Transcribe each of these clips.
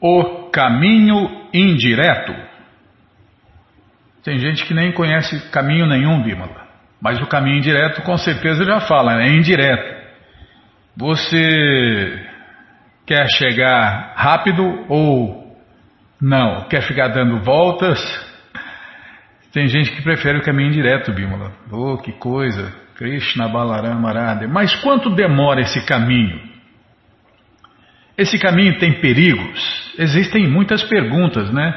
O caminho indireto. Tem gente que nem conhece caminho nenhum, Bímola. Mas o caminho indireto com certeza já fala, é indireto. Você quer chegar rápido ou não? Quer ficar dando voltas? Tem gente que prefere o caminho indireto, Bímola. Oh, que coisa! Krishna Balarama Arade. Mas quanto demora esse caminho? Esse caminho tem perigos? Existem muitas perguntas, né?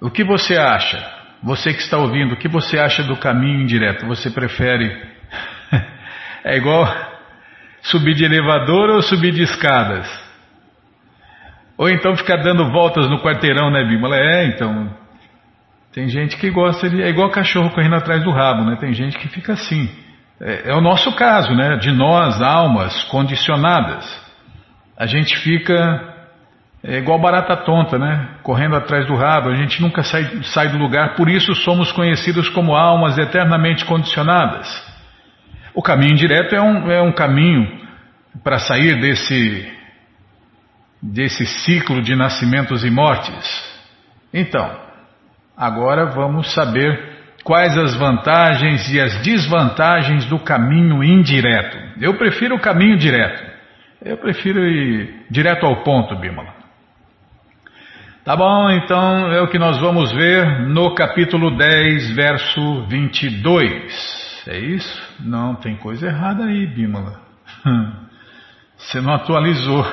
O que você acha? Você que está ouvindo, o que você acha do caminho indireto? Você prefere. é igual subir de elevador ou subir de escadas? Ou então ficar dando voltas no quarteirão, né, Bímola? É, então. Tem gente que gosta de. É igual cachorro correndo atrás do rabo, né? Tem gente que fica assim. É, é o nosso caso, né? De nós, almas condicionadas. A gente fica é igual barata tonta, né? Correndo atrás do rabo, a gente nunca sai, sai do lugar, por isso somos conhecidos como almas eternamente condicionadas. O caminho direto é um, é um caminho para sair desse, desse ciclo de nascimentos e mortes. Então, agora vamos saber quais as vantagens e as desvantagens do caminho indireto. Eu prefiro o caminho direto. Eu prefiro ir direto ao ponto, Bímola. Tá bom, então é o que nós vamos ver no capítulo 10, verso 22. É isso? Não, tem coisa errada aí, Bímola. Você não atualizou.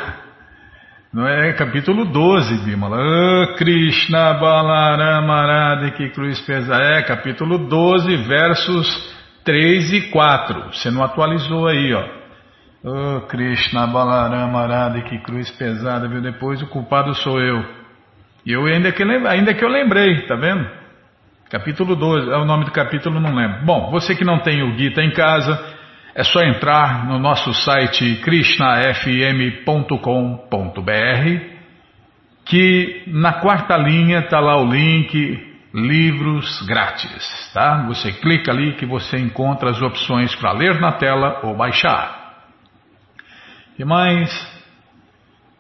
Não é capítulo 12, Bímola. Oh, Krishna Balarama que cruz pesa. É capítulo 12, versos 3 e 4. Você não atualizou aí, ó. Oh, Krishna Balarama que cruz pesada, viu? Depois o culpado sou eu. E eu ainda que, ainda que eu lembrei, tá vendo? Capítulo 12, é o nome do capítulo, não lembro. Bom, você que não tem o Gita em casa, é só entrar no nosso site krishnafm.com.br que na quarta linha está lá o link livros grátis, tá? Você clica ali que você encontra as opções para ler na tela ou baixar. E mais,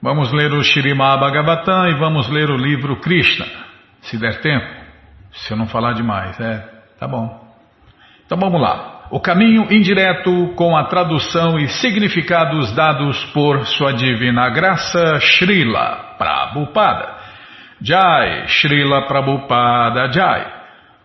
Vamos ler o Shirimá Bhagavatam e vamos ler o livro Krishna, se der tempo, se eu não falar demais, é, tá bom. Então vamos lá. O caminho indireto com a tradução e significados dados por Sua Divina Graça Srila Prabhupada. Jai, Srila Prabhupada Jai.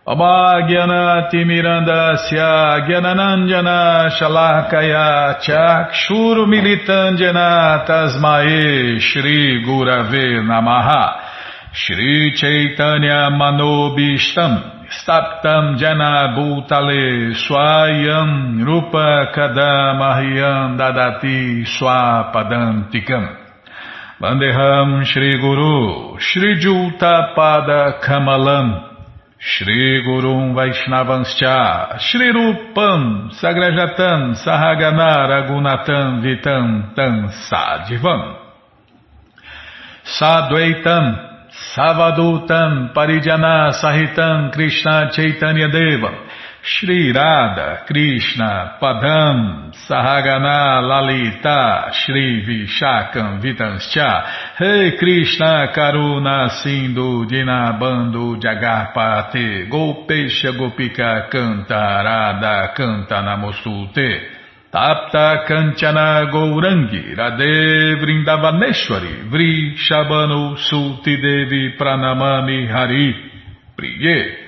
Abhagyanatimirandasya Gyananandjana Shalakaya Chakshuru Militandjana Tasmae Shri Gurave Namaha. Shri Chaitanya Manobishtam Staptam Jana Bhutale Swayam Rupa Kadamahyam Dadati Swapadantikam. Vandeham Shri Guru Shri Juta Pada Kamalam Shri Gurum Vaishnavanscha Shri Rupam Sagrajatam Sahagana Ragunatam Vitam Tam Sadivam Sadvaitam Savadutam Parijana Sahitam Krishna Chaitanya Devam Shri Radha Krishna Padam Sahagana Lalita Shri Vishakam Vitanscha. Rei Krishna Karuna Sindhu Dinabando Jagarpate Gopesha Gopika Cantarada Canta Namostute. Tapta Kanchana Gourangi Radhe Vrindavaneshwari Vri Shabano Sulti Devi Pranamami Hari. Priye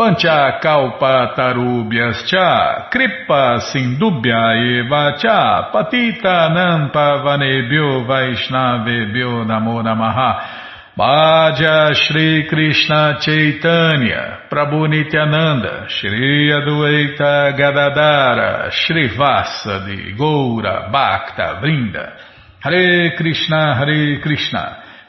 Vancha kalpa tarubhyas cha kripa sindubhya eva cha patita nampa vanebhyo vaishnavebhyo namo namaha. Bhaja Shri Krishna Chaitanya Prabhu Nityananda Shri Adueita Gadadara Shri Vasadi Goura Bhakta Vrinda. Hare Krishna Hare Krishna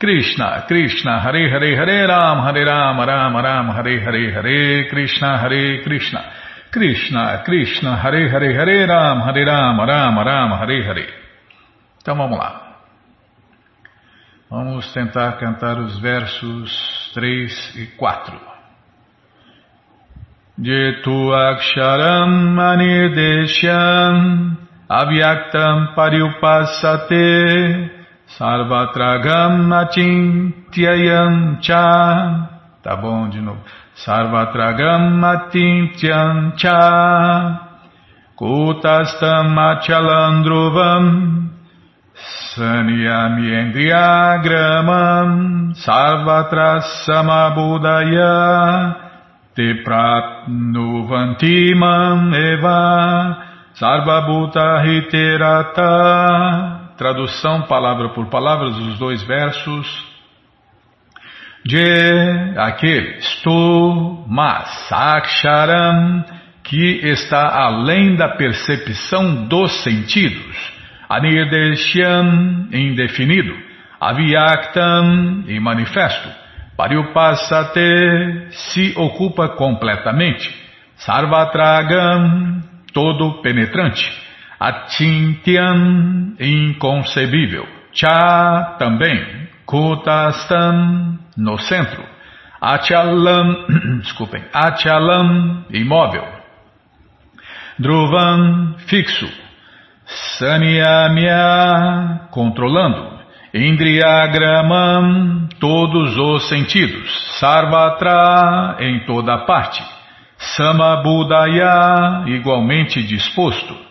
Krishna, Krishna, Hare Hare, Hare Ram, Hare Ram, Ram Ram, Hare Hare, Hare Krishna, Hare Krishna, Krishna, Krishna, Hare Hare, Hare Ram, Hare Ram, Ram Ram, Hare Hare. Então vamos lá. Vamos tentar cantar os versos 3 e 4. Jetu Aksharam Anirdeshyam Avyaktam Pariupasate Sarvatragam Atintyayam Cha. Tá bom de novo. Sarvatragam Atintyam Cha. Kutastam Achalandruvam. Sanyamyendriyagramam. Sarvatra Samabudaya. Tepratnuvantimam Eva. Sarvabhuta Hiterata tradução palavra por palavra dos dois versos. De aquele, tu mas, aksharam, que está além da percepção dos sentidos. Anirdeshyam, indefinido. Avyaktam, e manifesto. Pariupasate, se ocupa completamente. Sarvatragam, todo penetrante. Atintyam, inconcebível. Cha, também. Kutastam, no centro. Achalam, desculpem, Achalam, imóvel. Dhruvam, fixo. Sanyamya, controlando. Indriyagramam, todos os sentidos. Sarvatra, em toda parte. Samabudaya, igualmente disposto.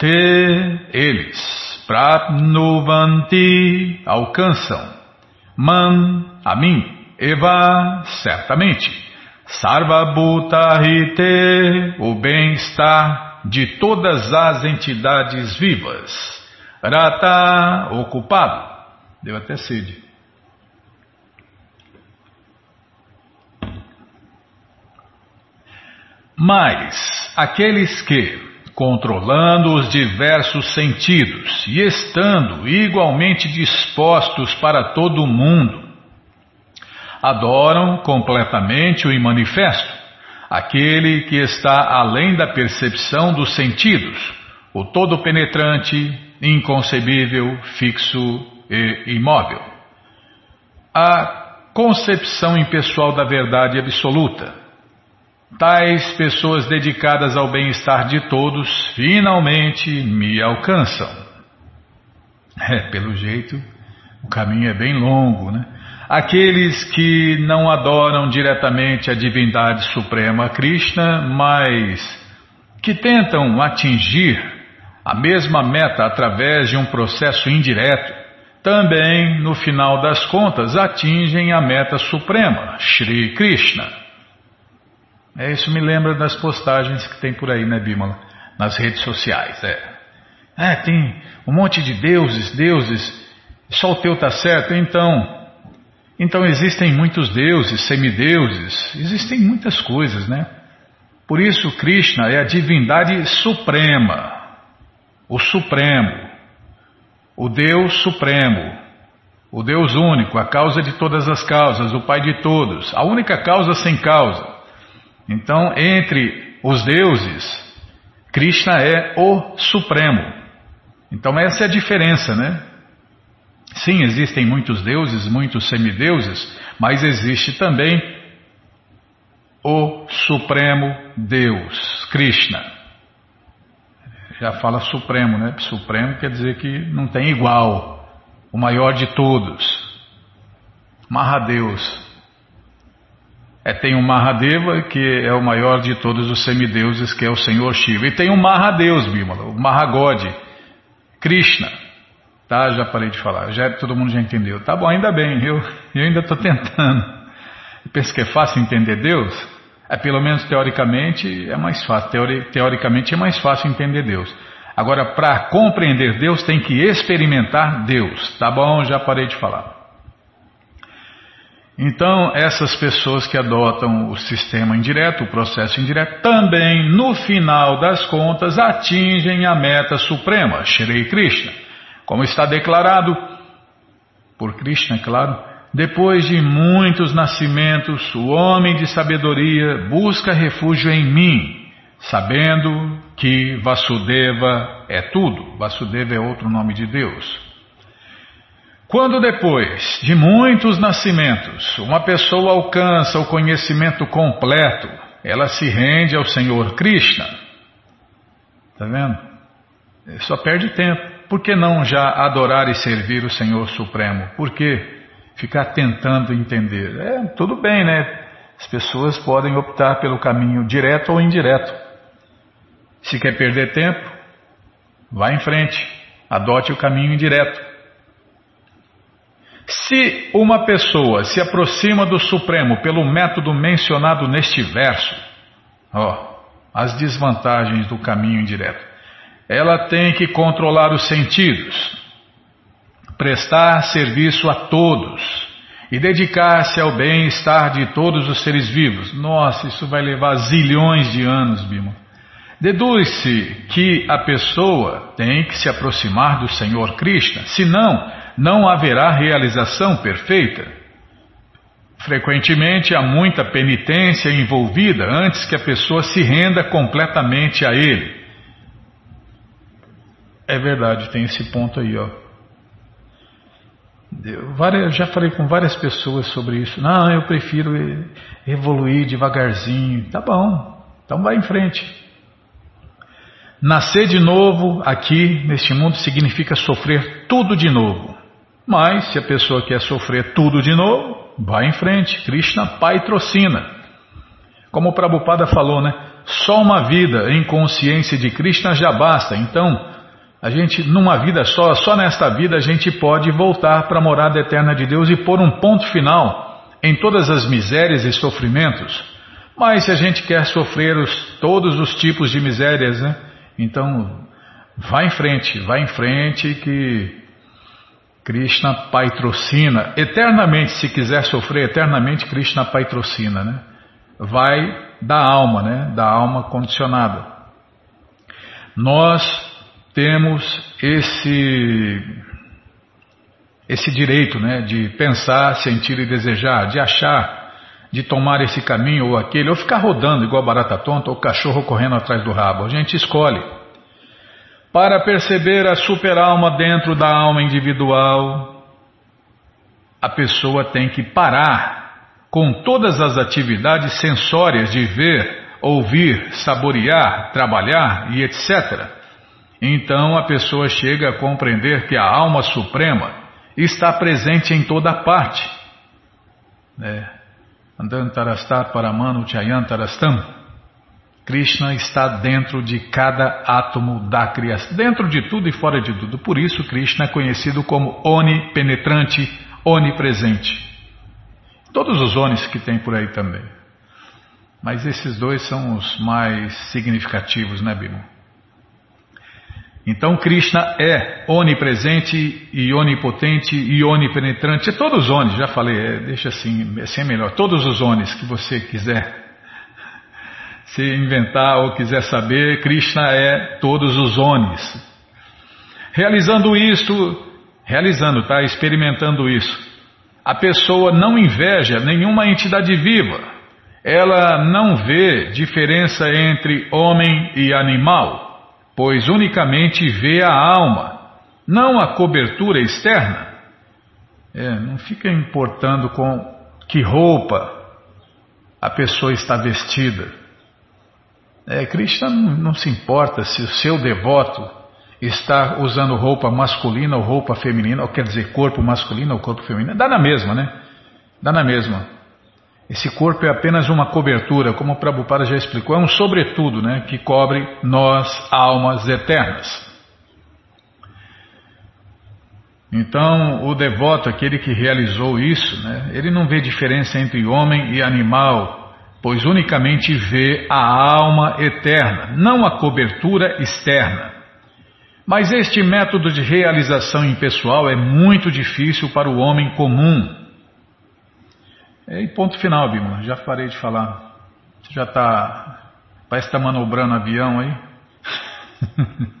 Te, eles, Prapnuvanti, alcançam. Man, a mim. Eva, certamente. Sarvabhutahite, o bem-estar de todas as entidades vivas. Rata, ocupado. Deu até sede. Mas aqueles que controlando os diversos sentidos e estando igualmente dispostos para todo o mundo. Adoram completamente o imanifesto, aquele que está além da percepção dos sentidos, o todo penetrante, inconcebível, fixo e imóvel. A concepção impessoal da verdade absoluta Tais pessoas dedicadas ao bem-estar de todos finalmente me alcançam. É, pelo jeito, o caminho é bem longo, né? Aqueles que não adoram diretamente a divindade suprema Krishna, mas que tentam atingir a mesma meta através de um processo indireto, também, no final das contas, atingem a meta suprema, Shri Krishna. É, isso me lembra das postagens que tem por aí, né, Bímola? Nas redes sociais, é. É, tem um monte de deuses, deuses, só o teu tá certo, então. Então existem muitos deuses, semideuses, existem muitas coisas, né? Por isso Krishna é a divindade suprema, o supremo, o Deus supremo, o Deus único, a causa de todas as causas, o Pai de todos, a única causa sem causa. Então, entre os deuses, Krishna é o Supremo. Então, essa é a diferença, né? Sim, existem muitos deuses, muitos semideuses, mas existe também o Supremo Deus, Krishna. Já fala Supremo, né? Supremo quer dizer que não tem igual, o maior de todos. Mahadeus. É, tem o Mahadeva, que é o maior de todos os semideuses, que é o Senhor Shiva. E tem o Mahadeus, Bimala, o Mahagod, Krishna. Tá, já parei de falar, já todo mundo já entendeu. Tá bom, ainda bem, eu, eu ainda estou tentando. Pensa que é fácil entender Deus? É, pelo menos teoricamente é mais fácil. Teori, teoricamente é mais fácil entender Deus. Agora, para compreender Deus, tem que experimentar Deus. Tá bom, já parei de falar. Então, essas pessoas que adotam o sistema indireto, o processo indireto, também, no final das contas, atingem a meta suprema, Shri Krishna. Como está declarado, por Krishna, é claro, depois de muitos nascimentos, o homem de sabedoria busca refúgio em mim, sabendo que Vasudeva é tudo. Vasudeva é outro nome de Deus. Quando depois de muitos nascimentos uma pessoa alcança o conhecimento completo, ela se rende ao Senhor Krishna. Está vendo? Só perde tempo. Por que não já adorar e servir o Senhor Supremo? Por que ficar tentando entender? É, tudo bem, né? As pessoas podem optar pelo caminho direto ou indireto. Se quer perder tempo, vá em frente, adote o caminho indireto. Se uma pessoa se aproxima do Supremo pelo método mencionado neste verso, ó, as desvantagens do caminho indireto, ela tem que controlar os sentidos, prestar serviço a todos e dedicar-se ao bem-estar de todos os seres vivos. Nossa, isso vai levar zilhões de anos, Bima. Deduz-se que a pessoa tem que se aproximar do Senhor Krishna, senão não haverá realização perfeita. Frequentemente há muita penitência envolvida antes que a pessoa se renda completamente a ele. É verdade, tem esse ponto aí, ó. Eu, já falei com várias pessoas sobre isso. Não, eu prefiro evoluir devagarzinho. Tá bom, então vai em frente. Nascer de novo aqui neste mundo significa sofrer tudo de novo. Mas se a pessoa quer sofrer tudo de novo, vai em frente. Krishna patrocina. Como o Prabhupada falou, né? Só uma vida em consciência de Krishna já basta. Então, a gente, numa vida só, só nesta vida, a gente pode voltar para a morada eterna de Deus e pôr um ponto final em todas as misérias e sofrimentos. Mas se a gente quer sofrer os, todos os tipos de misérias, né? Então, vá em frente, vá em frente que Krishna patrocina eternamente, se quiser sofrer eternamente, Krishna patrocina, né? Vai da alma, né? Da alma condicionada. Nós temos esse esse direito, né, de pensar, sentir e desejar, de achar, de tomar esse caminho ou aquele, ou ficar rodando igual barata tonta ou cachorro correndo atrás do rabo. A gente escolhe. Para perceber a superalma dentro da alma individual, a pessoa tem que parar com todas as atividades sensórias de ver, ouvir, saborear, trabalhar e etc. Então a pessoa chega a compreender que a alma suprema está presente em toda parte. É. Andantarastat paramano chayantarastam. Krishna está dentro de cada átomo da criação, dentro de tudo e fora de tudo. Por isso, Krishna é conhecido como onipenetrante, onipresente. Todos os onis que tem por aí também. Mas esses dois são os mais significativos, né, Bimo? Então, Krishna é onipresente e onipotente e onipenetrante. É todos os onis, já falei, é, deixa assim, assim é melhor. Todos os onis que você quiser se inventar ou quiser saber, Krishna é todos os onis. Realizando isto, realizando, tá? Experimentando isso. A pessoa não inveja nenhuma entidade viva. Ela não vê diferença entre homem e animal, pois unicamente vê a alma, não a cobertura externa. É, não fica importando com que roupa a pessoa está vestida. É, Krishna não, se importa se o seu devoto está usando roupa masculina ou roupa feminina, ou quer dizer, corpo masculino ou corpo feminino. Dá na mesma, né? Dá na mesma. Esse corpo é apenas uma cobertura, como o Prabhupada já explicou, é um sobretudo, né? Que cobre nós, almas eternas. Então, o devoto, aquele que realizou isso, né, ele não vê diferença entre homem e animal, pois unicamente vê a alma eterna, não a cobertura externa. Mas este método de realização impessoal é muito difícil para o homem comum. E ponto final, Bima, já parei de falar. Você já está. Parece que está manobrando avião aí.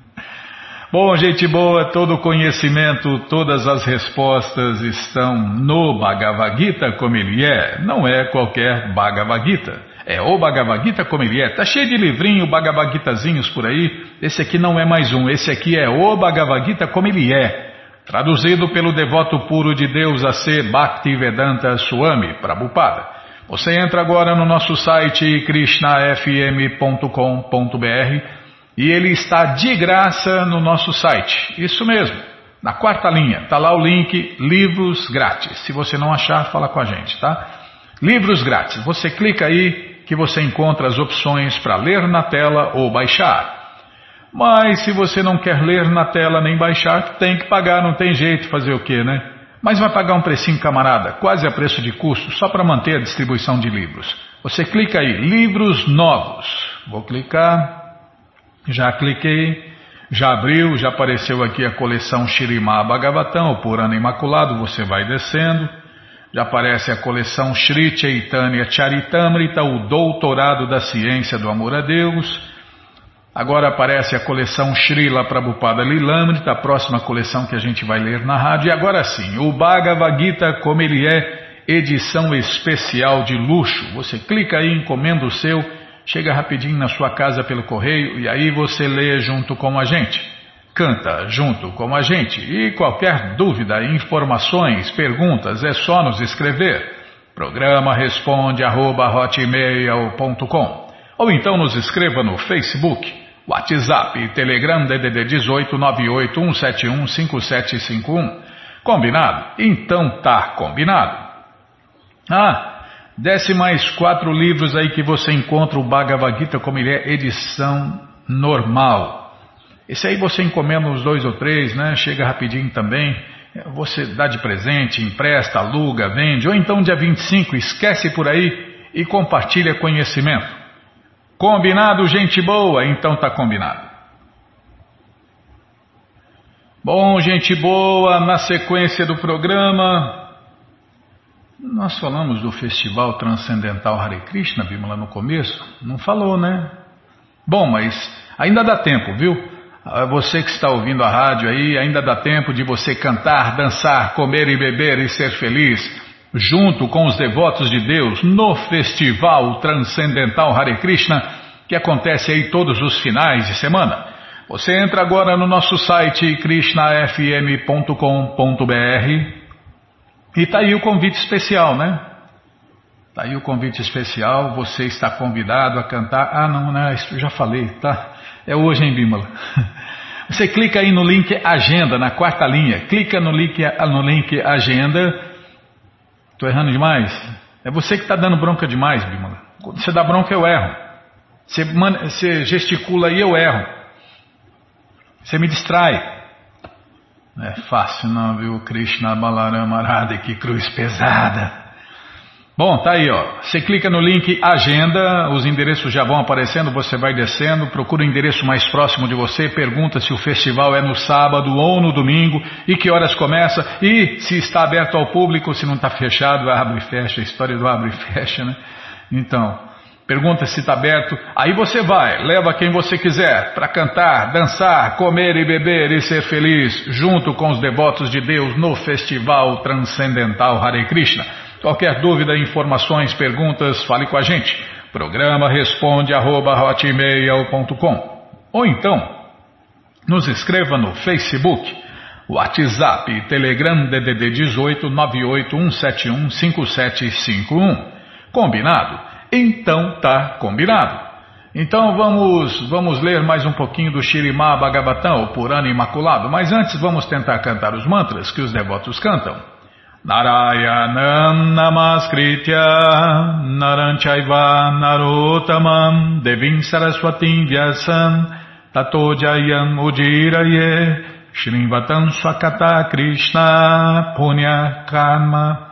Bom, gente boa, todo conhecimento, todas as respostas estão no Bhagavad Gita como ele é. Não é qualquer Bhagavad Gita. É o Bhagavad Gita como ele é. Tá cheio de livrinho, Bhagavad Gitazinhos por aí. Esse aqui não é mais um. Esse aqui é o Bhagavad Gita como ele é. Traduzido pelo devoto puro de Deus a ser Bhaktivedanta Swami Prabhupada. Você entra agora no nosso site krishnafm.com.br e ele está de graça no nosso site. Isso mesmo. Na quarta linha, está lá o link Livros Grátis. Se você não achar, fala com a gente, tá? Livros Grátis. Você clica aí que você encontra as opções para ler na tela ou baixar. Mas se você não quer ler na tela nem baixar, tem que pagar, não tem jeito, fazer o quê, né? Mas vai pagar um precinho, camarada, quase a preço de custo, só para manter a distribuição de livros. Você clica aí, livros novos. Vou clicar. Já cliquei, já abriu, já apareceu aqui a coleção Shirimá Bhagavatam, o Purana Imaculado, você vai descendo. Já aparece a coleção Sri Chaitanya Charitamrita, o Doutorado da Ciência do Amor a Deus. Agora aparece a coleção Srila Prabhupada Lilamrita, a próxima coleção que a gente vai ler na rádio. E agora sim, o Bhagavad Gita como ele é, edição especial de luxo. Você clica aí, encomenda o seu chega rapidinho na sua casa pelo correio e aí você lê junto com a gente. Canta junto com a gente. E qualquer dúvida, informações, perguntas, é só nos escrever. Programa responde arroba, ou então nos escreva no Facebook, WhatsApp, Telegram DDD 18 981715751. Combinado? Então tá combinado. Ah, Desce mais quatro livros aí que você encontra o Bhagavad Gita como ele é, edição normal. Esse aí você encomenda uns dois ou três, né? Chega rapidinho também. Você dá de presente, empresta, aluga, vende. Ou então dia 25, esquece por aí e compartilha conhecimento. Combinado, gente boa? Então tá combinado. Bom, gente boa, na sequência do programa, nós falamos do Festival Transcendental Hare Krishna, lá no começo? Não falou, né? Bom, mas ainda dá tempo, viu? Ah, você que está ouvindo a rádio aí, ainda dá tempo de você cantar, dançar, comer e beber e ser feliz, junto com os devotos de Deus, no Festival Transcendental Hare Krishna, que acontece aí todos os finais de semana. Você entra agora no nosso site krishnafm.com.br e está aí o convite especial, né? Está aí o convite especial, você está convidado a cantar. Ah, não, não, isso já falei, tá? É hoje, hein, Bímola? Você clica aí no link Agenda, na quarta linha. Clica no link, no link Agenda. Estou errando demais? É você que está dando bronca demais, Bímola. Quando você dá bronca, eu erro. Você, você gesticula aí, eu erro. Você me distrai. Não é fácil não, viu? Krishna Balarama Arada, que cruz pesada. Bom, tá aí, ó. Você clica no link Agenda, os endereços já vão aparecendo, você vai descendo, procura o endereço mais próximo de você, pergunta se o festival é no sábado ou no domingo e que horas começa e se está aberto ao público, se não está fechado, abre e fecha, a história do abre e fecha, né? Então, Pergunta se está aberto. Aí você vai, leva quem você quiser para cantar, dançar, comer e beber e ser feliz, junto com os devotos de Deus no Festival Transcendental Hare Krishna. Qualquer dúvida, informações, perguntas, fale com a gente. Programa responde arroba, Ou então, nos escreva no Facebook, WhatsApp, Telegram DDD 18 98171 5751. Combinado? Então tá combinado. Então vamos vamos ler mais um pouquinho do Shirimá Bhagavatam, o Purana Imaculado, mas antes vamos tentar cantar os mantras que os devotos cantam. Narayanam Namaskritya Naranchaiva Narotamam Devim Saraswatim Vyasam Tato Jayam Ujiraye Shrivatam Swakata Krishna Punya Karma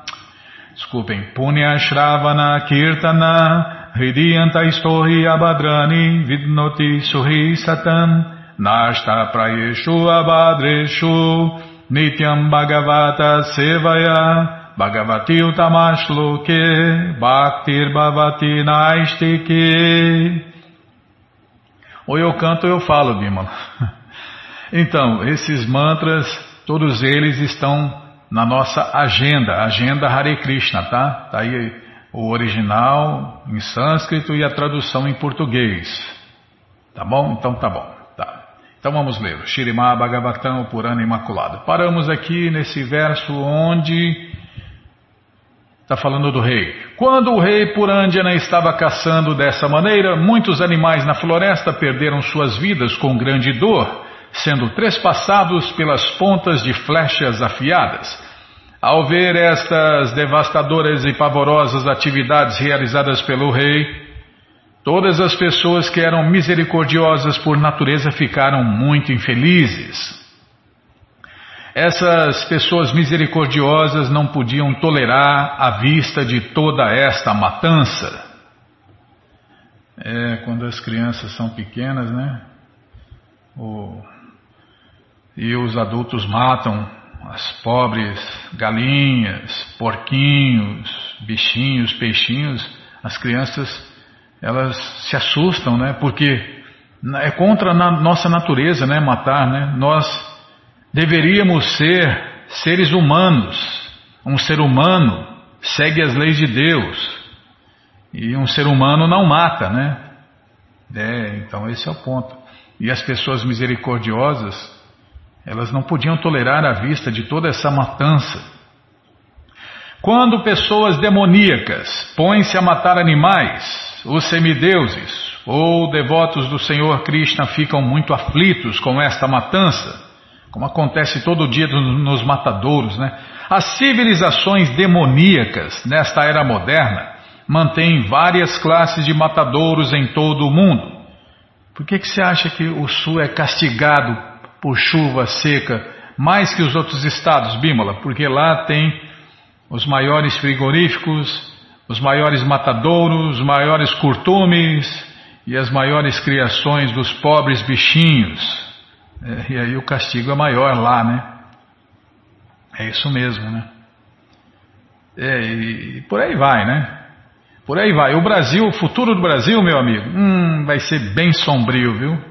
Desculpem. Punya Shravana Kirtana Hridiyanta Istohi Abadrani Vidnoti Suhi Satam Nashta Prayeshu Abadreshu Nityam Bhagavata Sevaya Bhagavati Utamashloke Bhaktir Bhavati Naistike Ou eu canto ou eu falo, Bimala. Então, esses mantras, todos eles estão na nossa agenda, agenda Hare Krishna, tá? Tá aí o original em sânscrito e a tradução em português. Tá bom? Então tá bom. Tá. Então vamos ler. Shirimá Bhagavatam Purana Imaculado. Paramos aqui nesse verso onde está falando do rei. Quando o rei Purandjana estava caçando dessa maneira, muitos animais na floresta perderam suas vidas com grande dor sendo trespassados pelas pontas de flechas afiadas. Ao ver estas devastadoras e pavorosas atividades realizadas pelo rei, todas as pessoas que eram misericordiosas por natureza ficaram muito infelizes. Essas pessoas misericordiosas não podiam tolerar a vista de toda esta matança. É, quando as crianças são pequenas, né? O e os adultos matam as pobres galinhas, porquinhos, bichinhos, peixinhos, as crianças elas se assustam, né? Porque é contra a nossa natureza, né? Matar, né? Nós deveríamos ser seres humanos. Um ser humano segue as leis de Deus e um ser humano não mata, né? É, então esse é o ponto. E as pessoas misericordiosas elas não podiam tolerar a vista de toda essa matança. Quando pessoas demoníacas põem-se a matar animais, os semideuses ou devotos do Senhor Krishna ficam muito aflitos com esta matança, como acontece todo dia nos matadouros, né? As civilizações demoníacas nesta era moderna mantêm várias classes de matadouros em todo o mundo. Por que, que você acha que o Sul é castigado por chuva seca mais que os outros estados, Bímola, porque lá tem os maiores frigoríficos, os maiores matadouros, os maiores curtumes e as maiores criações dos pobres bichinhos. É, e aí o castigo é maior lá, né? É isso mesmo, né? É, e por aí vai, né? Por aí vai. O Brasil, o futuro do Brasil, meu amigo, hum, vai ser bem sombrio, viu?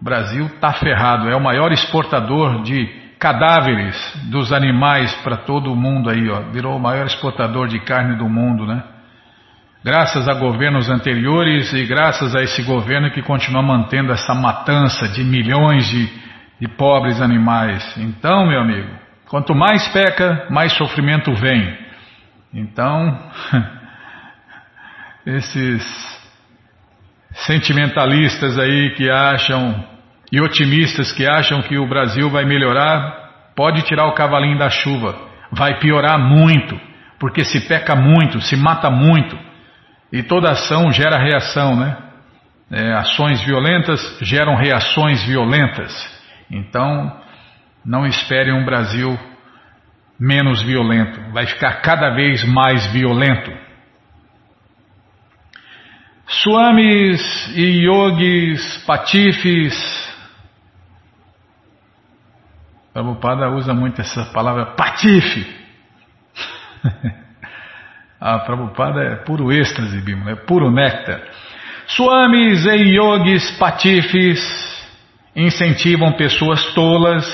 O Brasil está ferrado, é o maior exportador de cadáveres dos animais para todo o mundo aí, ó. Virou o maior exportador de carne do mundo, né? Graças a governos anteriores e graças a esse governo que continua mantendo essa matança de milhões de, de pobres animais. Então, meu amigo, quanto mais peca, mais sofrimento vem. Então, esses sentimentalistas aí que acham e otimistas que acham que o Brasil vai melhorar, pode tirar o cavalinho da chuva. Vai piorar muito, porque se peca muito, se mata muito. E toda ação gera reação, né? É, ações violentas geram reações violentas. Então, não espere um Brasil menos violento. Vai ficar cada vez mais violento. Swamis e yogis, patifes. Prabhupada usa muito essa palavra patife. A Prabhupada é puro êxtase, Bima, é puro néctar. Swamis e yogis patifes incentivam pessoas tolas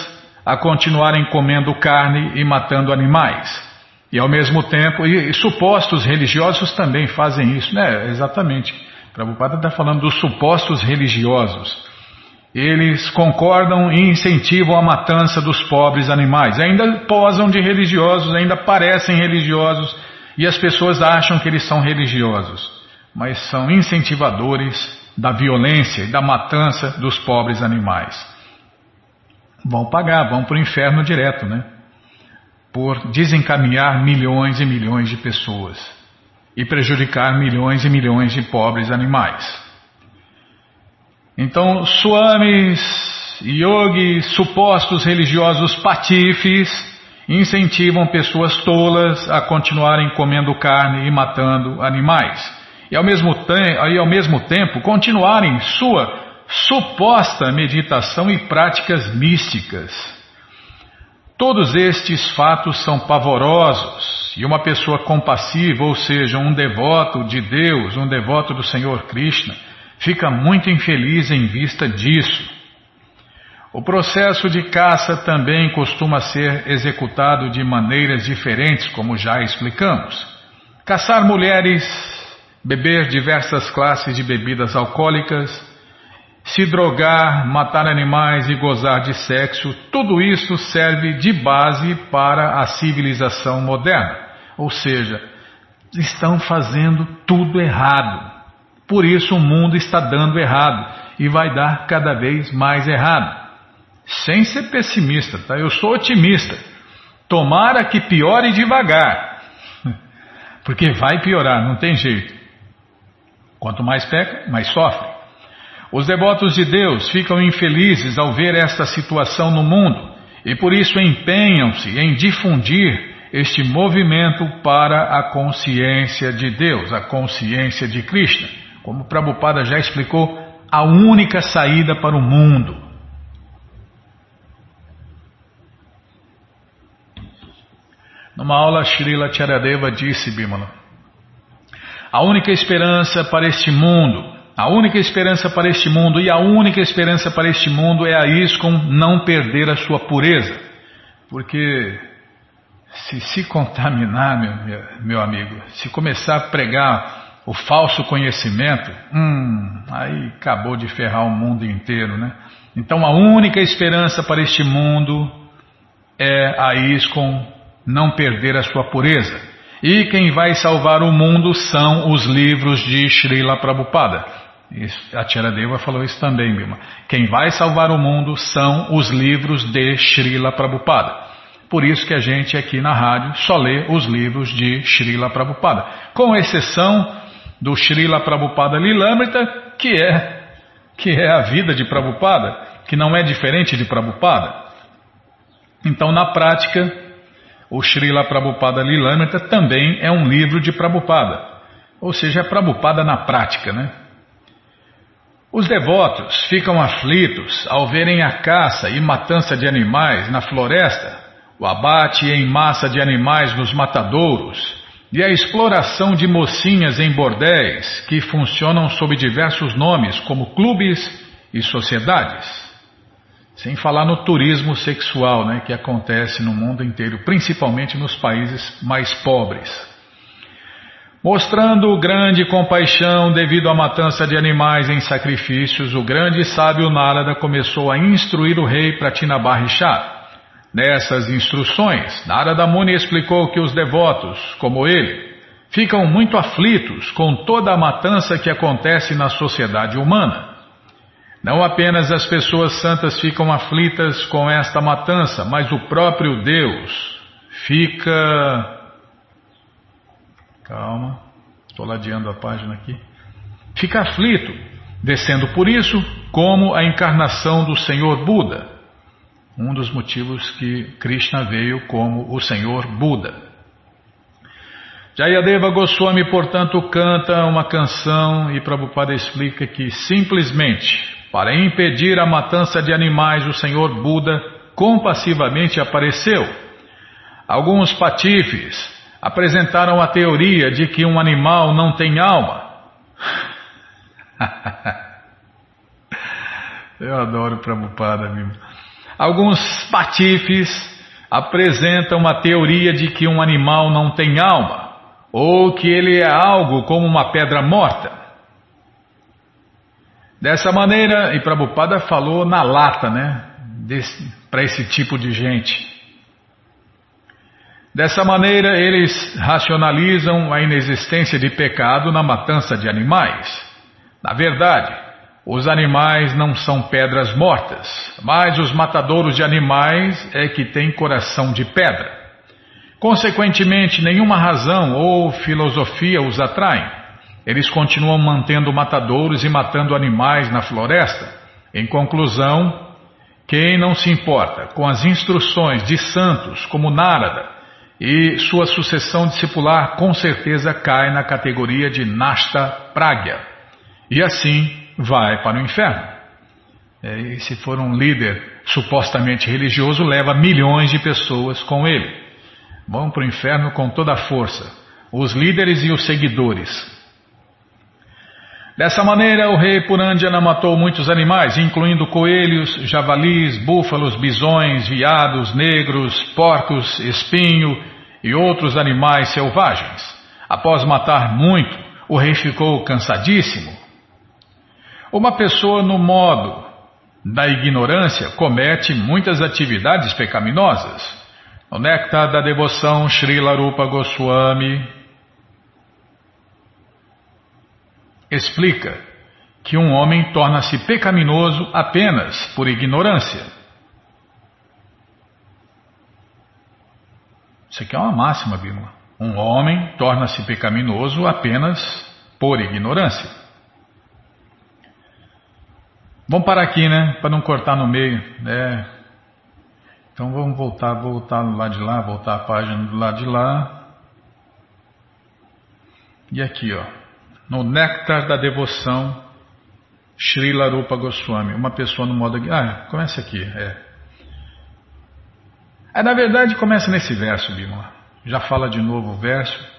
a continuarem comendo carne e matando animais. E ao mesmo tempo, e, e supostos religiosos também fazem isso, né? Exatamente. Prabhupada está falando dos supostos religiosos. Eles concordam e incentivam a matança dos pobres animais. Ainda posam de religiosos, ainda parecem religiosos e as pessoas acham que eles são religiosos, mas são incentivadores da violência e da matança dos pobres animais. Vão pagar, vão para o inferno direto, né? Por desencaminhar milhões e milhões de pessoas e prejudicar milhões e milhões de pobres animais. Então, swamis, yogis, supostos religiosos patifes incentivam pessoas tolas a continuarem comendo carne e matando animais. E ao mesmo, e ao mesmo tempo continuarem sua suposta meditação e práticas místicas. Todos estes fatos são pavorosos e uma pessoa compassiva, ou seja, um devoto de Deus, um devoto do Senhor Krishna, fica muito infeliz em vista disso. O processo de caça também costuma ser executado de maneiras diferentes, como já explicamos. Caçar mulheres, beber diversas classes de bebidas alcoólicas, se drogar, matar animais e gozar de sexo, tudo isso serve de base para a civilização moderna. Ou seja, estão fazendo tudo errado. Por isso o mundo está dando errado e vai dar cada vez mais errado. Sem ser pessimista, tá? Eu sou otimista. Tomara que piore devagar. Porque vai piorar, não tem jeito. Quanto mais peca, mais sofre. Os devotos de Deus ficam infelizes ao ver esta situação no mundo e por isso empenham-se em difundir este movimento para a consciência de Deus, a consciência de Krishna. Como Prabhupada já explicou, a única saída para o mundo. Numa aula, Srila Charadeva disse, Bimala, a única esperança para este mundo, a única esperança para este mundo e a única esperança para este mundo é a ISKCON não perder a sua pureza. Porque se se contaminar, meu, meu amigo, se começar a pregar o falso conhecimento, hum, aí acabou de ferrar o mundo inteiro, né? Então a única esperança para este mundo é a ISCOM não perder a sua pureza. E quem vai salvar o mundo são os livros de Srila Prabhupada. A Tiradeva falou isso também, Bima. Quem vai salvar o mundo são os livros de Srila Prabhupada. Por isso que a gente aqui na rádio só lê os livros de Srila Prabhupada, com exceção do Srila Prabhupada Lilamrita, que é que é a vida de Prabhupada, que não é diferente de Prabhupada. Então, na prática, o Srila Prabhupada Lilamrita também é um livro de Prabhupada, ou seja, é Prabhupada na prática, né? Os devotos ficam aflitos ao verem a caça e matança de animais na floresta o abate em massa de animais nos matadouros e a exploração de mocinhas em bordéis que funcionam sob diversos nomes, como clubes e sociedades. Sem falar no turismo sexual né, que acontece no mundo inteiro, principalmente nos países mais pobres. Mostrando grande compaixão devido à matança de animais em sacrifícios, o grande sábio Narada começou a instruir o rei Pratinabarishá Nessas instruções, Narada Muni explicou que os devotos, como ele, ficam muito aflitos com toda a matança que acontece na sociedade humana. Não apenas as pessoas santas ficam aflitas com esta matança, mas o próprio Deus fica. Calma, estou ladeando a página aqui. Fica aflito, descendo por isso como a encarnação do Senhor Buda um dos motivos que Krishna veio como o Senhor Buda. Jayadeva Goswami, portanto, canta uma canção e Prabhupada explica que simplesmente para impedir a matança de animais o Senhor Buda compassivamente apareceu. Alguns patifes apresentaram a teoria de que um animal não tem alma. Eu adoro Prabhupada, mesmo. Alguns patifes apresentam uma teoria de que um animal não tem alma, ou que ele é algo como uma pedra morta. Dessa maneira, e Prabhupada falou na lata, né? Para esse tipo de gente. Dessa maneira, eles racionalizam a inexistência de pecado na matança de animais. Na verdade, os animais não são pedras mortas, mas os matadouros de animais é que têm coração de pedra. Consequentemente, nenhuma razão ou filosofia os atrai. Eles continuam mantendo matadouros e matando animais na floresta. Em conclusão, quem não se importa com as instruções de santos como Narada e sua sucessão discipular com certeza cai na categoria de Nasta Pragya. E assim, vai para o inferno. É, e se for um líder supostamente religioso, leva milhões de pessoas com ele. Vão para o inferno com toda a força. Os líderes e os seguidores. Dessa maneira, o rei Purandjana matou muitos animais, incluindo coelhos, javalis, búfalos, bisões, viados, negros, porcos, espinho e outros animais selvagens. Após matar muito, o rei ficou cansadíssimo. Uma pessoa no modo da ignorância comete muitas atividades pecaminosas. O néctar da devoção Srila Rupa Goswami explica que um homem torna-se pecaminoso apenas por ignorância. Isso aqui é uma máxima, Bíblia. Um homem torna-se pecaminoso apenas por ignorância. Vamos parar aqui, né? Para não cortar no meio. né? Então vamos voltar, voltar lado de lá, voltar a página do lado de lá. E aqui, ó no Néctar da Devoção, Srila Rupa Goswami. Uma pessoa no modo. Ah, começa aqui. É. é na verdade, começa nesse verso, Bima. Já fala de novo o verso.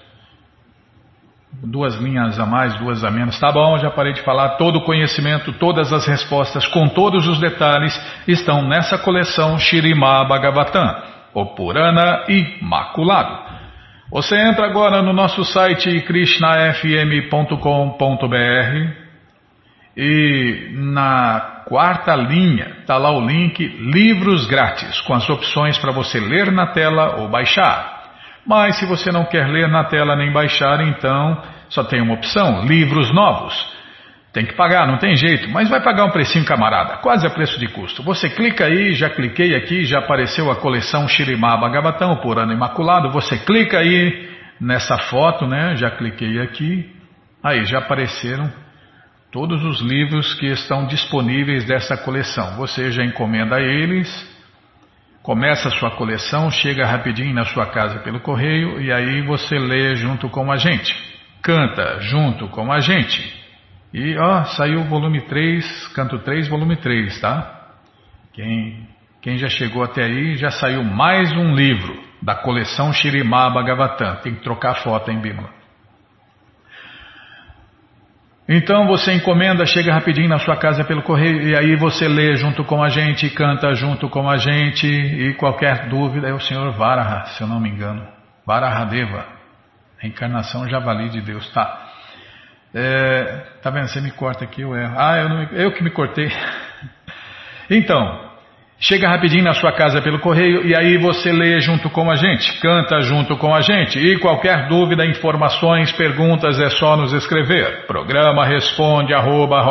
Duas linhas a mais, duas a menos. Tá bom, já parei de falar. Todo o conhecimento, todas as respostas, com todos os detalhes, estão nessa coleção Shirima Bhagavatam, o Purana Imaculado. Você entra agora no nosso site krishnafm.com.br e na quarta linha está lá o link Livros Grátis, com as opções para você ler na tela ou baixar. Mas se você não quer ler na tela nem baixar, então só tem uma opção: Livros Novos. Tem que pagar, não tem jeito, mas vai pagar um precinho camarada, quase a preço de custo. Você clica aí, já cliquei aqui, já apareceu a coleção Shirimá Bhagavatam por ano imaculado. Você clica aí nessa foto, né? Já cliquei aqui. Aí já apareceram todos os livros que estão disponíveis dessa coleção. Você já encomenda eles, começa a sua coleção, chega rapidinho na sua casa pelo correio e aí você lê junto com a gente, canta junto com a gente. E ó, saiu o volume 3, canto 3, volume 3, tá? Quem, quem já chegou até aí, já saiu mais um livro da coleção Shirimá Bhagavatam. Tem que trocar a foto, hein, Bímola? Então você encomenda, chega rapidinho na sua casa pelo correio e aí você lê junto com a gente, canta junto com a gente e qualquer dúvida é o Senhor Varaha, se eu não me engano. Varahadeva, encarnação javali de Deus, tá? É, tá vendo? Você me corta aqui, eu erro. Ah, eu, não, eu que me cortei. Então, chega rapidinho na sua casa pelo correio e aí você lê junto com a gente, canta junto com a gente. E qualquer dúvida, informações, perguntas é só nos escrever. Programa responde arroba,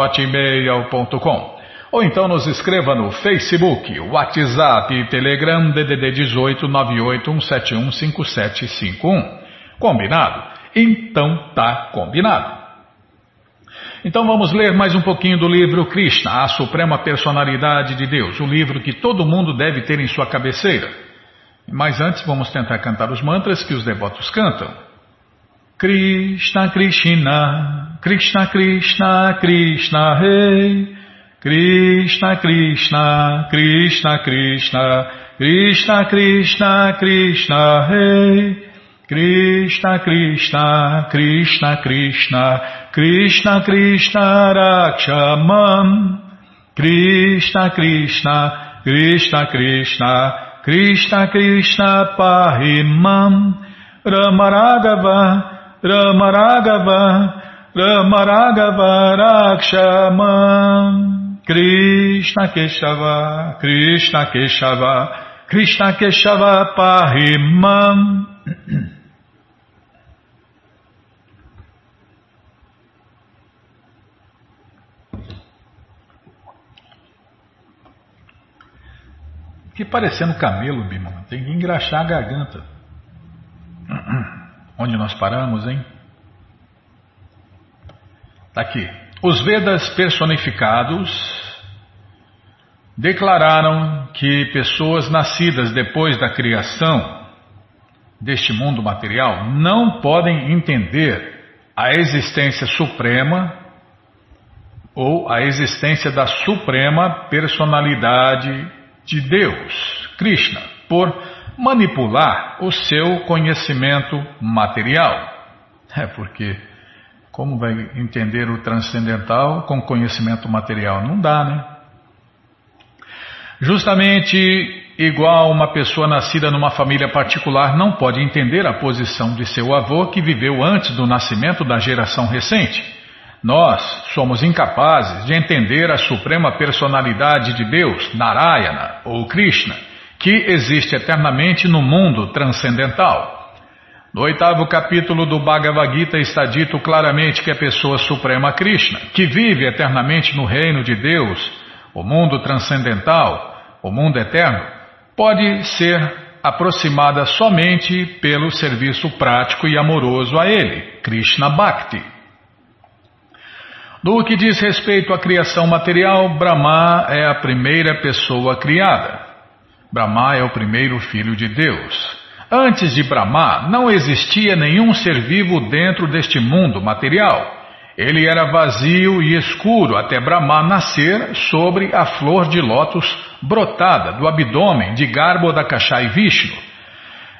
ou então nos escreva no Facebook, WhatsApp Telegram DDD 18 981715751. Combinado? Então tá combinado. Então vamos ler mais um pouquinho do livro Krishna, a Suprema Personalidade de Deus, o livro que todo mundo deve ter em sua cabeceira. Mas antes vamos tentar cantar os mantras que os devotos cantam. Krishna Krishna, Krishna Krishna, Krishna Rei. Krishna Krishna, Krishna Krishna, Krishna Krishna, Krishna Rei. Krishna Krishna, Krishna Krishna, Krishna Krishna Rakshamam. Krishna Krishna, Krishna Krishna, Krishna Krishna Pahimam. Ramaragava, Ramaragava, Ramaragava Rakshamam. Krishna Keshava, Krishna Keshava, Krishna Keshava Pahimam. Que parecendo camelo, Bima. Tem que engraxar a garganta. Onde nós paramos, hein? Tá aqui. Os Vedas personificados declararam que pessoas nascidas depois da criação deste mundo material não podem entender a existência suprema ou a existência da suprema personalidade de Deus, Krishna, por manipular o seu conhecimento material. É porque Como vai entender o transcendental com conhecimento material? Não dá, né? Justamente igual uma pessoa nascida numa família particular não pode entender a posição de seu avô que viveu antes do nascimento da geração recente. Nós somos incapazes de entender a suprema personalidade de Deus, Narayana ou Krishna, que existe eternamente no mundo transcendental. No oitavo capítulo do Bhagavad Gita está dito claramente que a pessoa suprema Krishna, que vive eternamente no reino de Deus, o mundo transcendental, o mundo eterno, pode ser aproximada somente pelo serviço prático e amoroso a ele, Krishna Bhakti. No que diz respeito à criação material, Brahma é a primeira pessoa criada. Brahma é o primeiro filho de Deus. Antes de Brahma, não existia nenhum ser vivo dentro deste mundo material. Ele era vazio e escuro até Brahma nascer sobre a flor de lótus brotada do abdômen de Garbhodakashai Vishnu.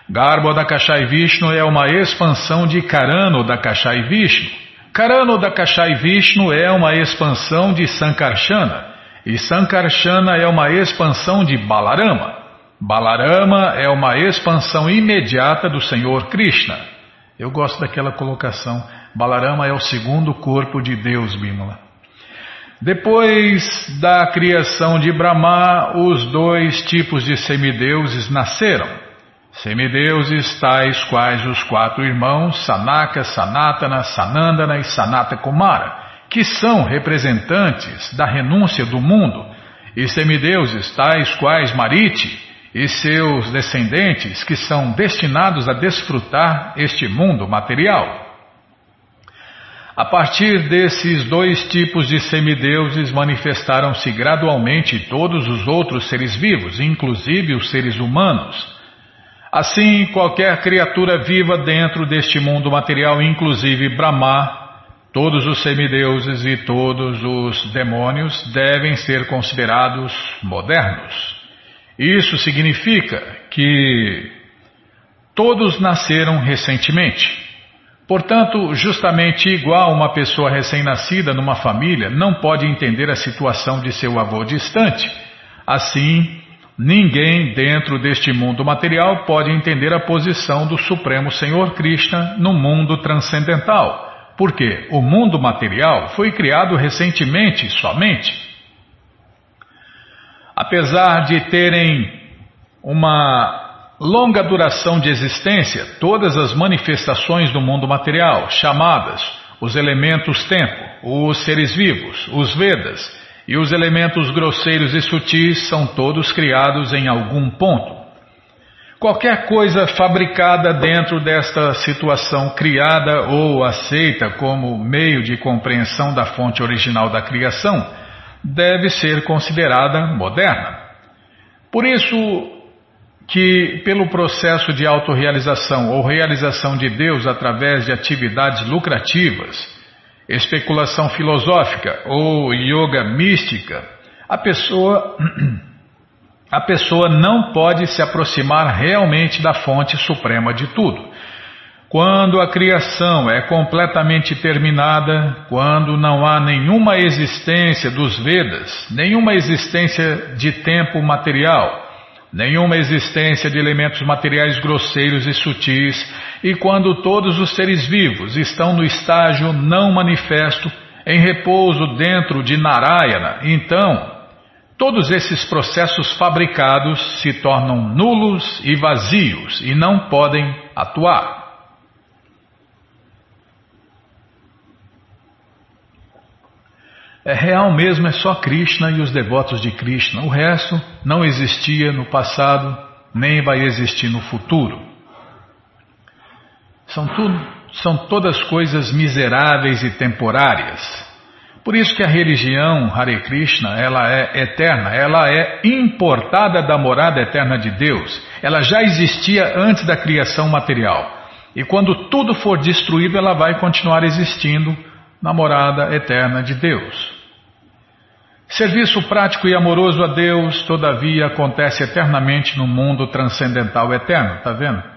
Garbhodakashai Vishnu é uma expansão de Karano Dakashai Vishnu. Karano Dakashai Vishnu é uma expansão de Sankarsana. E Sankarsana é uma expansão de Balarama. Balarama é uma expansão imediata do Senhor Krishna. Eu gosto daquela colocação. Balarama é o segundo corpo de Deus, Bimala. Depois da criação de Brahma, os dois tipos de semideuses nasceram. Semideuses tais quais os quatro irmãos Sanaka, Sanatana, Sanandana e Sanata Kumara, que são representantes da renúncia do mundo, e semideuses tais quais Mariti, e seus descendentes que são destinados a desfrutar este mundo material. A partir desses dois tipos de semideuses manifestaram-se gradualmente todos os outros seres vivos, inclusive os seres humanos. Assim, qualquer criatura viva dentro deste mundo material, inclusive Brahma, todos os semideuses e todos os demônios, devem ser considerados modernos. Isso significa que todos nasceram recentemente. Portanto, justamente igual uma pessoa recém-nascida numa família não pode entender a situação de seu avô distante, assim, ninguém dentro deste mundo material pode entender a posição do Supremo Senhor Krishna no mundo transcendental, porque o mundo material foi criado recentemente somente. Apesar de terem uma longa duração de existência, todas as manifestações do mundo material, chamadas os elementos tempo, os seres vivos, os Vedas e os elementos grosseiros e sutis, são todos criados em algum ponto. Qualquer coisa fabricada dentro desta situação criada ou aceita como meio de compreensão da fonte original da criação deve ser considerada moderna. Por isso que, pelo processo de autorrealização ou realização de Deus através de atividades lucrativas, especulação filosófica ou yoga mística, a pessoa, a pessoa não pode se aproximar realmente da fonte suprema de tudo. Quando a criação é completamente terminada, quando não há nenhuma existência dos Vedas, nenhuma existência de tempo material, nenhuma existência de elementos materiais grosseiros e sutis, e quando todos os seres vivos estão no estágio não manifesto, em repouso dentro de Narayana, então todos esses processos fabricados se tornam nulos e vazios e não podem atuar. É real mesmo, é só Krishna e os devotos de Krishna. O resto não existia no passado, nem vai existir no futuro. São, tudo, são todas coisas miseráveis e temporárias. Por isso que a religião Hare Krishna, ela é eterna, ela é importada da morada eterna de Deus. Ela já existia antes da criação material. E quando tudo for destruído, ela vai continuar existindo na morada eterna de Deus. Serviço prático e amoroso a Deus, todavia, acontece eternamente no mundo transcendental eterno, está vendo?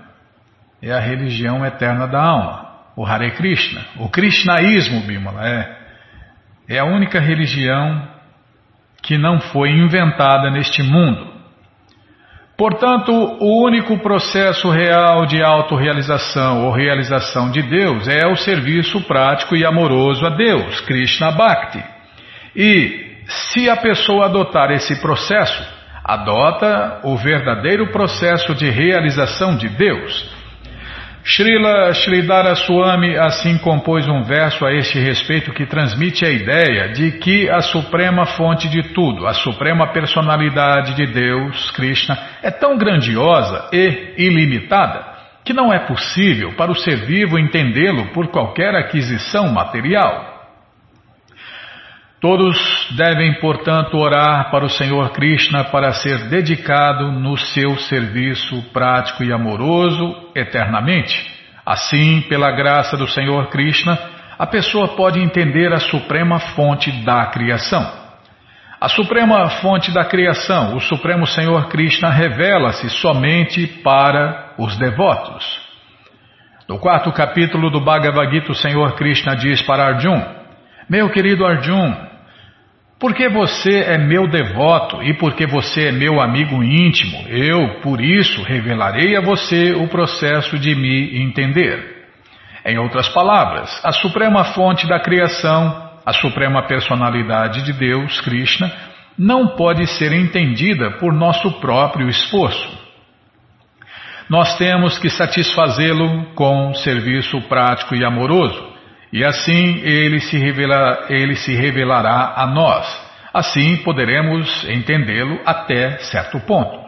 É a religião eterna da alma. o Hare Krishna. O Krishnaísmo, Bimala, é, é a única religião que não foi inventada neste mundo. Portanto, o único processo real de autorrealização ou realização de Deus é o serviço prático e amoroso a Deus, Krishna Bhakti. E se a pessoa adotar esse processo, adota o verdadeiro processo de realização de Deus. Srila Sridhara Swami assim compôs um verso a este respeito que transmite a ideia de que a suprema fonte de tudo, a suprema personalidade de Deus, Krishna, é tão grandiosa e ilimitada que não é possível para o ser vivo entendê-lo por qualquer aquisição material. Todos devem, portanto, orar para o Senhor Krishna para ser dedicado no seu serviço prático e amoroso eternamente. Assim, pela graça do Senhor Krishna, a pessoa pode entender a suprema fonte da criação. A suprema fonte da criação, o Supremo Senhor Krishna, revela-se somente para os devotos. No quarto capítulo do Bhagavad Gita, o Senhor Krishna diz para Arjun: Meu querido Arjun, porque você é meu devoto e porque você é meu amigo íntimo, eu, por isso, revelarei a você o processo de me entender. Em outras palavras, a suprema fonte da criação, a suprema personalidade de Deus, Krishna, não pode ser entendida por nosso próprio esforço. Nós temos que satisfazê-lo com serviço prático e amoroso. E assim ele se, revela, ele se revelará a nós. Assim poderemos entendê-lo até certo ponto.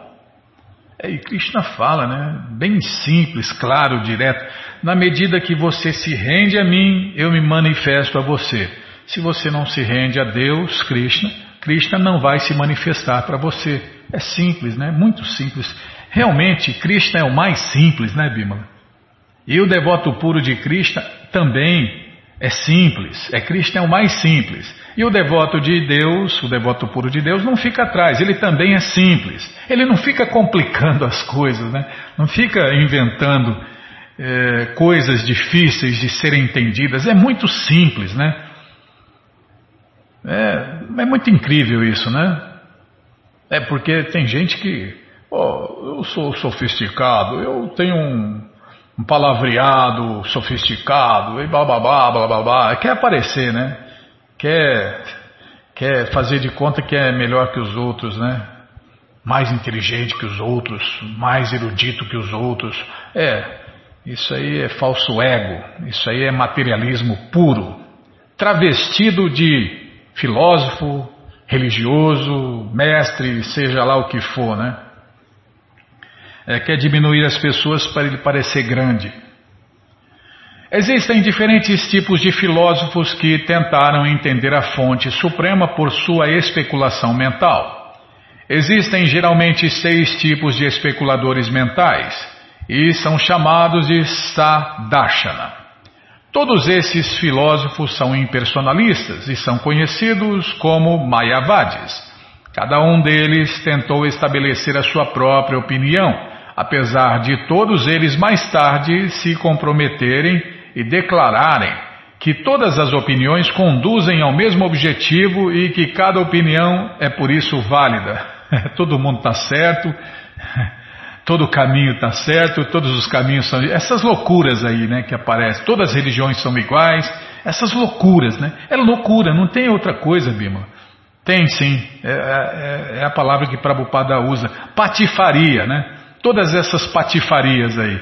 É, e Krishna fala, né? Bem simples, claro, direto. Na medida que você se rende a mim, eu me manifesto a você. Se você não se rende a Deus, Krishna, Krishna não vai se manifestar para você. É simples, né? Muito simples. Realmente, Krishna é o mais simples, né, Bimala? E o devoto puro de Krishna também é simples, é Krishna é o mais simples. E o devoto de Deus, o devoto puro de Deus, não fica atrás, ele também é simples. Ele não fica complicando as coisas, né? não fica inventando é, coisas difíceis de serem entendidas. É muito simples, né? É, é muito incrível isso, né? É porque tem gente que, oh, eu sou sofisticado, eu tenho um, um palavreado sofisticado, e bababá, bababá, quer aparecer, né? Quer, quer fazer de conta que é melhor que os outros, né? Mais inteligente que os outros, mais erudito que os outros. É, isso aí é falso ego, isso aí é materialismo puro, travestido de filósofo, religioso, mestre, seja lá o que for, né? É, quer diminuir as pessoas para ele parecer grande. Existem diferentes tipos de filósofos que tentaram entender a fonte suprema por sua especulação mental. Existem geralmente seis tipos de especuladores mentais e são chamados de Sadarshana. Todos esses filósofos são impersonalistas e são conhecidos como Mayavadis. Cada um deles tentou estabelecer a sua própria opinião apesar de todos eles mais tarde se comprometerem e declararem que todas as opiniões conduzem ao mesmo objetivo e que cada opinião é por isso válida. Todo mundo está certo, todo caminho está certo, todos os caminhos são. Essas loucuras aí né, que aparecem, todas as religiões são iguais, essas loucuras, né? É loucura, não tem outra coisa, Bima. Tem sim, é, é, é a palavra que Prabhupada usa, patifaria, né? Todas essas patifarias aí.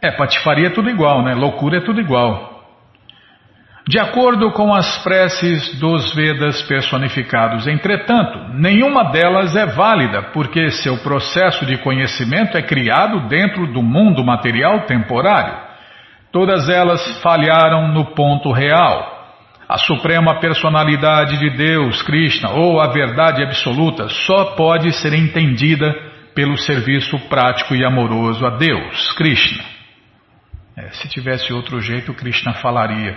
É, patifaria é tudo igual, né? Loucura é tudo igual. De acordo com as preces dos Vedas personificados, entretanto, nenhuma delas é válida, porque seu processo de conhecimento é criado dentro do mundo material temporário. Todas elas falharam no ponto real, a suprema personalidade de Deus, Krishna, ou a verdade absoluta, só pode ser entendida pelo serviço prático e amoroso a Deus, Krishna. É, se tivesse outro jeito, Krishna falaria.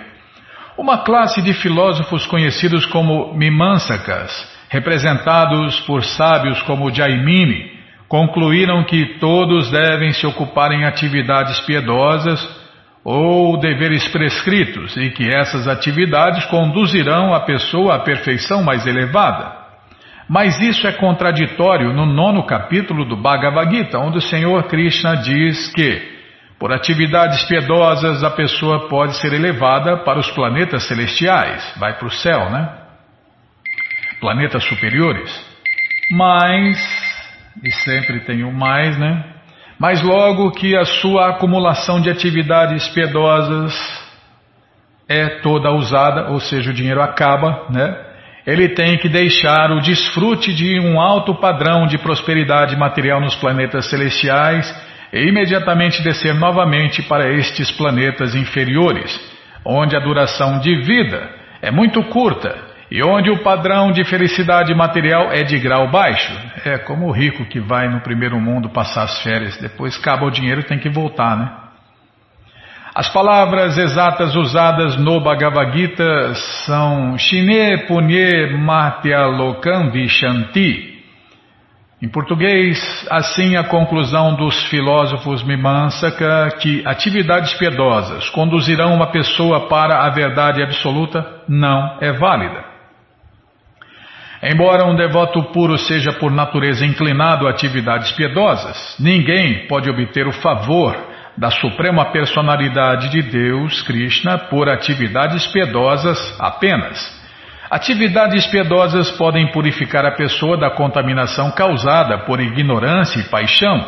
Uma classe de filósofos conhecidos como Mimamsakas, representados por sábios como Jaimini, concluíram que todos devem se ocupar em atividades piedosas ou deveres prescritos e que essas atividades conduzirão a pessoa à perfeição mais elevada. Mas isso é contraditório no nono capítulo do Bhagavad Gita, onde o Senhor Krishna diz que, por atividades piedosas, a pessoa pode ser elevada para os planetas celestiais, vai para o céu, né? Planetas superiores. Mas, e sempre tem o mais, né? Mas logo que a sua acumulação de atividades piedosas é toda usada, ou seja, o dinheiro acaba, né? Ele tem que deixar o desfrute de um alto padrão de prosperidade material nos planetas celestiais e imediatamente descer novamente para estes planetas inferiores, onde a duração de vida é muito curta e onde o padrão de felicidade material é de grau baixo. É como o rico que vai no primeiro mundo passar as férias, depois acaba o dinheiro e tem que voltar, né? As palavras exatas usadas no Bhagavad Gita são Shine Punye Matyalokam Vishanti. Em português, assim a conclusão dos filósofos Mimamsaka que atividades piedosas conduzirão uma pessoa para a verdade absoluta não é válida. Embora um devoto puro seja por natureza inclinado a atividades piedosas, ninguém pode obter o favor da suprema personalidade de Deus, Krishna, por atividades piedosas apenas. Atividades piedosas podem purificar a pessoa da contaminação causada por ignorância e paixão,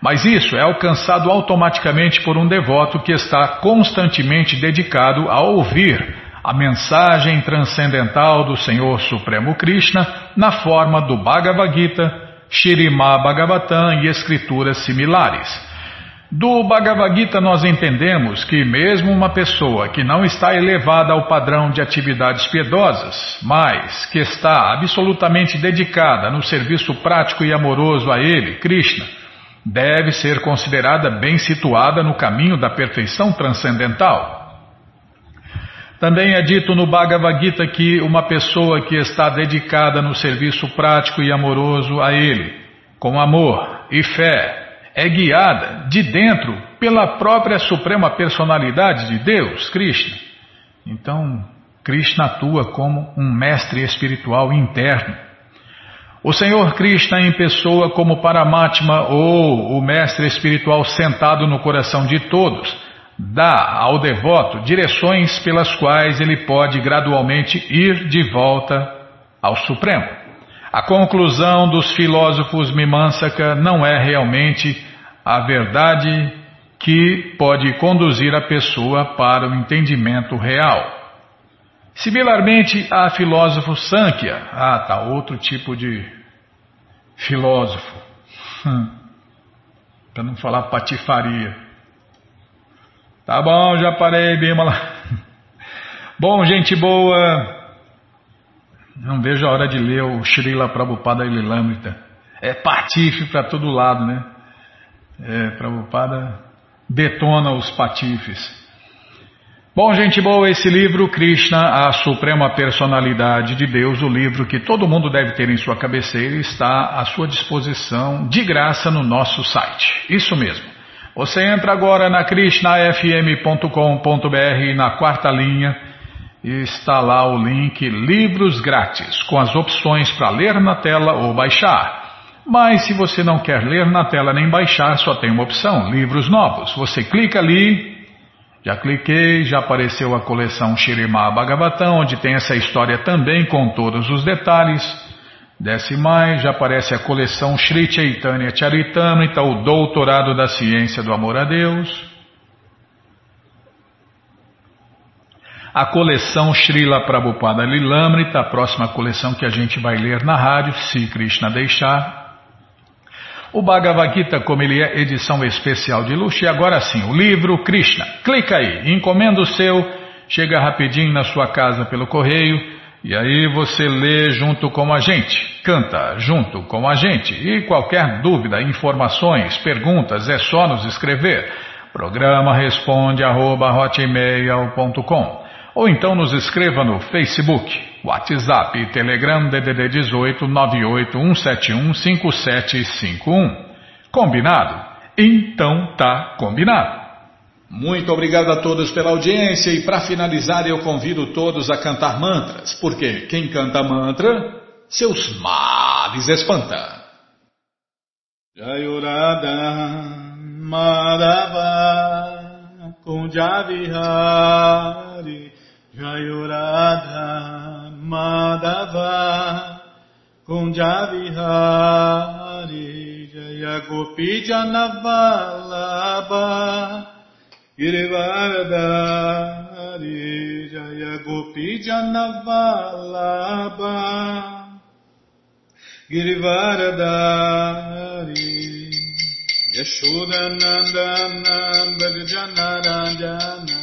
mas isso é alcançado automaticamente por um devoto que está constantemente dedicado a ouvir a mensagem transcendental do Senhor Supremo Krishna na forma do Bhagavad Gita, Shirimá Bhagavatam e escrituras similares. Do Bhagavad Gita nós entendemos que mesmo uma pessoa que não está elevada ao padrão de atividades piedosas, mas que está absolutamente dedicada no serviço prático e amoroso a ele, Krishna, deve ser considerada bem situada no caminho da perfeição transcendental. Também é dito no Bhagavad Gita que uma pessoa que está dedicada no serviço prático e amoroso a Ele, com amor e fé, é guiada de dentro pela própria Suprema Personalidade de Deus, Krishna. Então, Krishna atua como um mestre espiritual interno. O Senhor Krishna em pessoa como Paramatma ou o mestre espiritual sentado no coração de todos dá ao devoto direções pelas quais ele pode gradualmente ir de volta ao Supremo. A conclusão dos filósofos Mimamsaka não é realmente a verdade que pode conduzir a pessoa para o entendimento real. Similarmente, há filósofo Sankhya. Ah, tá, outro tipo de filósofo. Hum. Para não falar patifaria. Tá bom, já parei, Bímola. Bom, gente boa. Não vejo a hora de ler o Srila Prabhupada Lilamrita. É patife para todo lado, né? É, Prabhupada detona os patifes. Bom, gente boa, esse livro, Krishna, a Suprema Personalidade de Deus, o livro que todo mundo deve ter em sua cabeceira, está à sua disposição de graça no nosso site. Isso mesmo. Você entra agora na krishnafm.com.br na quarta linha está lá o link Livros Grátis, com as opções para ler na tela ou baixar. Mas se você não quer ler na tela nem baixar, só tem uma opção, livros novos. Você clica ali, já cliquei, já apareceu a coleção Shirimá Bhagavatam, onde tem essa história também com todos os detalhes. Desce mais, já aparece a coleção Sri Chaitanya Charitamrita, o doutorado da ciência do amor a Deus. A coleção Srila Prabhupada Lilamrita, a próxima coleção que a gente vai ler na rádio, se Krishna deixar. O Bhagavad Gita, como ele é edição especial de luxo, e agora sim, o livro Krishna. Clica aí, encomenda o seu, chega rapidinho na sua casa pelo correio. E aí você lê junto com a gente, canta junto com a gente. E qualquer dúvida, informações, perguntas, é só nos escrever. Programa responde arroba, ou então nos escreva no Facebook, WhatsApp Telegram DDD 18 981715751. Combinado? Então tá combinado. Muito obrigado a todos pela audiência e para finalizar eu convido todos a cantar mantras, porque quem canta mantra, seus males espanta. Jayurada Madhava Kunjavihari Jayurada Madhava Kunjavihari Jaya Gopi Janavalabha Girivaradari Jaya Gopi Janavalabha Girivaradari Yashodanandana Bhajanarajana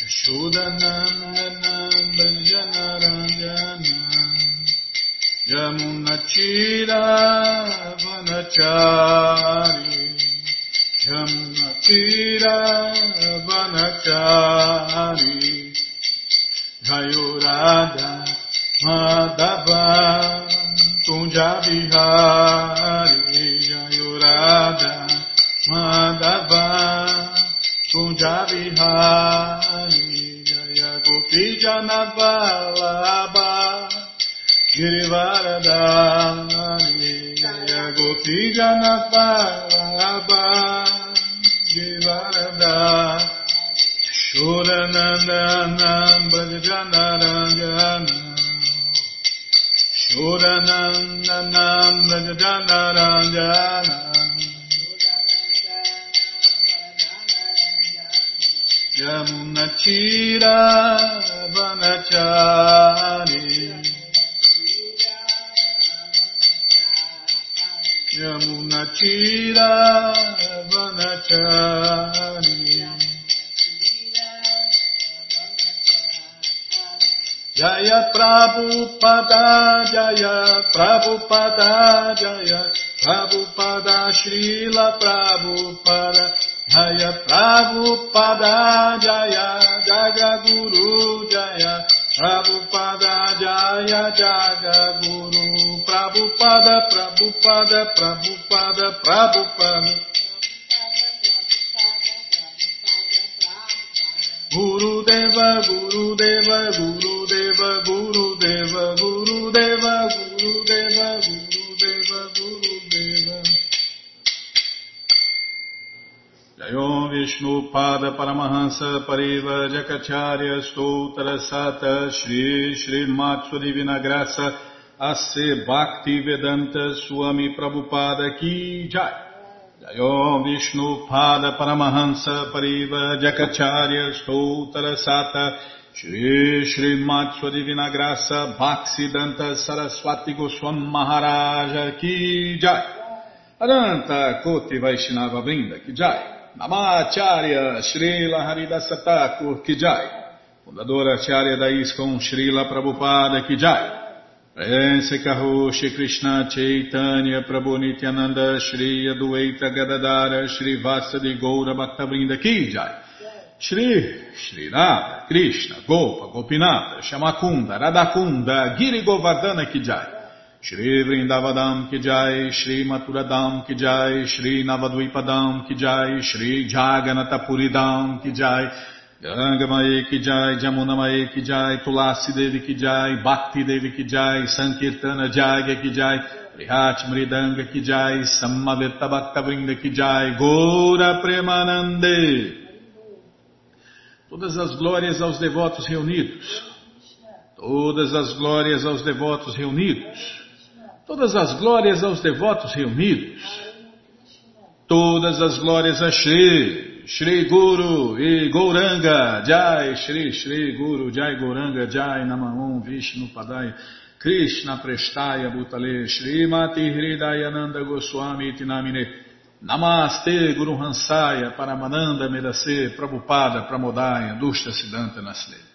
Yashodanandana Bhajanarajana Yamunachira Vanachari Yamunachira Vanachari Jayurada Madhava Kunjabihari Jayurada Madhava Kunjabihari Jaya Gopi Janavalabha Girivaradari Jaya Gopi Shuranandanam Bhajanarangana Shuranandanam Bhajanarangana Yamunachira Vanachari Yamunachira Vanachari. Jaya Prabhupada Jaya Prabhupada Jaya Prabhupada Srila Prabhupada Jaya Prabhupada Jaya Jagaguru Jaya Prabhupada Jaya Jagaguru Prabhupada Prabhupada Prabhupada Prabhupada Guru Deva Guru Deva Guru Deva Guru Deva Jayom Vishnu Pada Paramahansa Pariva Jakacharya Stoutra Sata Shri Shri Matsu Divina Graça Ase Bhakti Vedanta Swami Prabhupada Ki Jai Jayom Vishnu Pada Paramahansa Pariva Jakacharya Stoutra Sata Shri Shri Matsua Divina Graça Saraswati Goswam Maharaja Ki Jai Adanta Koti Vaishnava Brinda Ki Jai Namacharya Srila Haridasa Thakur Ki Jai Fundadora Acharya da ISKCON Srila Prabhupada Ki Jai Prense Kaho Shri Krishna Chaitanya Prabhu Nityananda Shri Adueita Gadadara Shri Vasadi Goura Bhaktavrinda Ki Jai. Shri Shri Radha Krishna Gopa Gopinata Shamakunda Radakunda Giri Govardhana Ki Jai. Shri Vrindavadam Ki Jai Shri Maturadam Ki Jai Shri Navadvipadam Ki Jai Shri Jaganatapuridam Ki Jai Ganga Mae Ki Jai, Jamuna Mae Ki Jai, Tulasi Devi Ki Jai, Bhakti Devi Ki Jai, Sankirtana Jagya Ki Jai, Prihat Mridanga Ki Jai, Samaveta Bhakta Vrinda Ki Jai, Gora Premanande. Todas as glórias aos devotos reunidos. Todas as glórias aos devotos reunidos. Todas as glórias aos devotos reunidos. Todas as glórias a Shri, Shri Guru e Gouranga, Jai, Shri Shri Guru, Jai Gouranga, Jai Namahum, Vishnu Padaya, Krishna Prestaya Bhutale, Shri Mati Hridayananda Goswami Tinamine, Namaste Guru Hansaya, Paramananda Medase, Prabhupada, Pramodaya, Dushta Siddhanta Nasle.